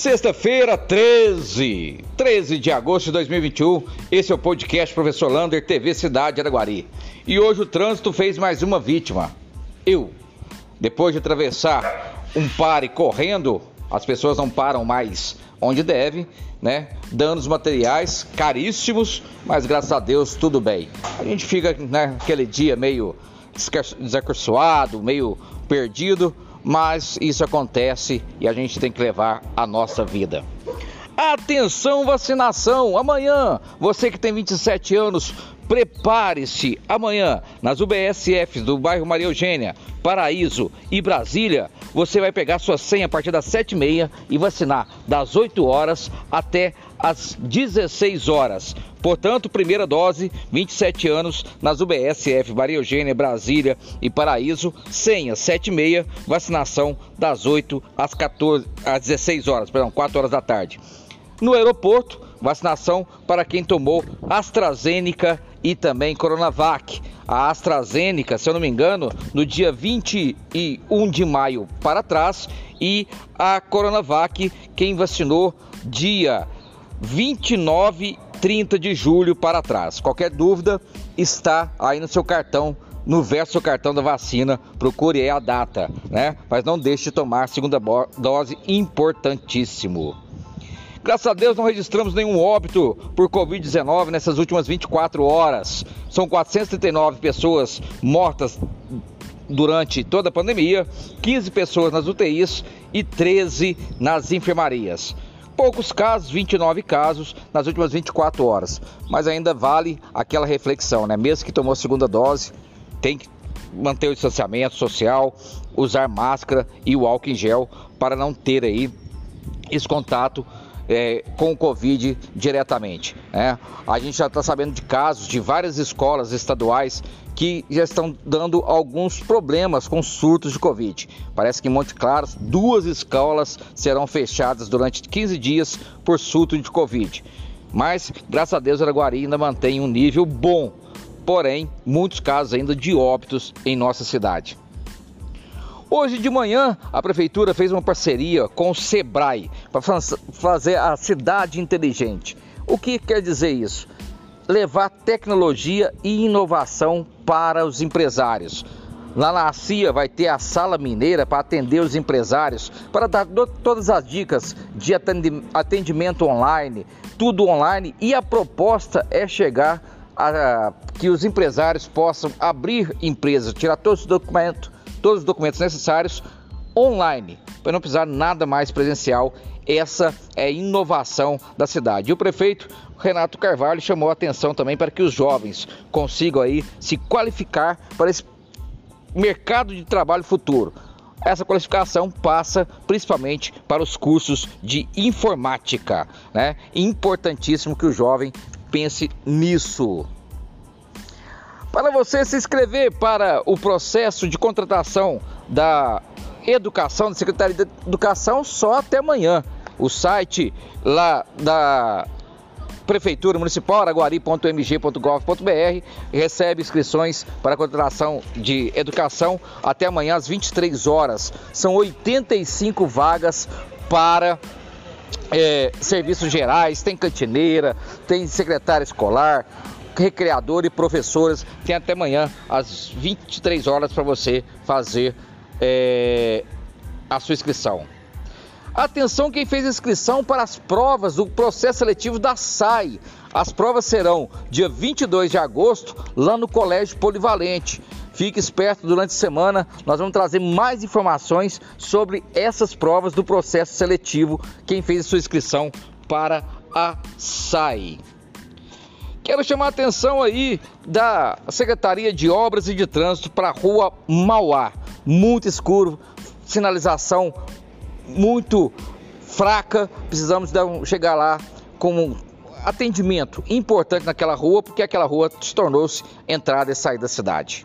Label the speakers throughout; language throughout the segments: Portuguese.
Speaker 1: Sexta-feira, 13, 13 de agosto de 2021. Esse é o podcast Professor Lander, TV Cidade Araguari. E hoje o trânsito fez mais uma vítima. Eu. Depois de atravessar um pare correndo, as pessoas não param mais onde deve, né? Danos materiais caríssimos, mas graças a Deus tudo bem. A gente fica naquele né, dia meio desacursoado, meio perdido, mas isso acontece e a gente tem que levar a nossa vida. Atenção vacinação! Amanhã, você que tem 27 anos, prepare-se. Amanhã, nas UBSFs do bairro Maria Eugênia, Paraíso e Brasília, você vai pegar sua senha a partir das 7h30 e vacinar das 8 horas até às 16 horas. Portanto, primeira dose, 27 anos, nas UBSF, Maria Eugênia, Brasília e Paraíso, senha 76, vacinação das 8 às, 14, às 16 horas, perdão, 4 horas da tarde. No aeroporto, vacinação para quem tomou AstraZeneca e também Coronavac. A AstraZeneca, se eu não me engano, no dia 21 de maio para trás e a Coronavac, quem vacinou dia 29 30 de julho para trás. Qualquer dúvida está aí no seu cartão, no verso do cartão da vacina, procure aí a data, né? Mas não deixe de tomar a segunda dose, importantíssimo. Graças a Deus não registramos nenhum óbito por Covid-19 nessas últimas 24 horas. São 439 pessoas mortas durante toda a pandemia, 15 pessoas nas UTIs e 13 nas enfermarias poucos casos, 29 casos nas últimas 24 horas. Mas ainda vale aquela reflexão, né? Mesmo que tomou a segunda dose, tem que manter o distanciamento social, usar máscara e o álcool em gel para não ter aí esse contato é, com o Covid diretamente. Né? A gente já está sabendo de casos de várias escolas estaduais que já estão dando alguns problemas com surtos de Covid. Parece que em Monte Claro, duas escolas serão fechadas durante 15 dias por surto de Covid. Mas, graças a Deus, Araguari ainda mantém um nível bom. Porém, muitos casos ainda de óbitos em nossa cidade. Hoje de manhã, a prefeitura fez uma parceria com o Sebrae para fazer a cidade inteligente. O que quer dizer isso? Levar tecnologia e inovação para os empresários. Lá na CIA vai ter a sala mineira para atender os empresários, para dar todas as dicas de atendimento online, tudo online. E a proposta é chegar a que os empresários possam abrir empresas, tirar todos os documentos todos os documentos necessários online, para não precisar nada mais presencial. Essa é a inovação da cidade. E o prefeito Renato Carvalho chamou a atenção também para que os jovens consigam aí se qualificar para esse mercado de trabalho futuro. Essa qualificação passa principalmente para os cursos de informática, né? Importantíssimo que o jovem pense nisso. Para você se inscrever para o processo de contratação da educação, da Secretaria de Educação, só até amanhã. O site lá da Prefeitura Municipal, araguari.mg.gov.br, recebe inscrições para a contratação de educação até amanhã às 23 horas. São 85 vagas para é, serviços gerais, tem cantineira, tem secretária escolar, recreador e professores. Tem até amanhã, às 23 horas, para você fazer é, a sua inscrição. Atenção quem fez inscrição para as provas do processo seletivo da SAI. As provas serão dia 22 de agosto lá no Colégio Polivalente. Fique esperto durante a semana, nós vamos trazer mais informações sobre essas provas do processo seletivo. Quem fez a sua inscrição para a SAI. Quero chamar a atenção aí da Secretaria de Obras e de Trânsito para a rua Mauá. Muito escuro, sinalização muito fraca. Precisamos um, chegar lá com um atendimento importante naquela rua, porque aquela rua se tornou-se entrada e saída da cidade.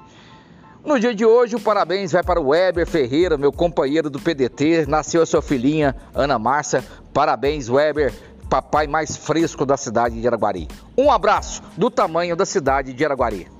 Speaker 1: No dia de hoje, o parabéns vai para o Weber Ferreira, meu companheiro do PDT. Nasceu a sua filhinha, Ana Márcia. Parabéns, Weber papai mais fresco da cidade de Araguari. Um abraço do tamanho da cidade de Araguari.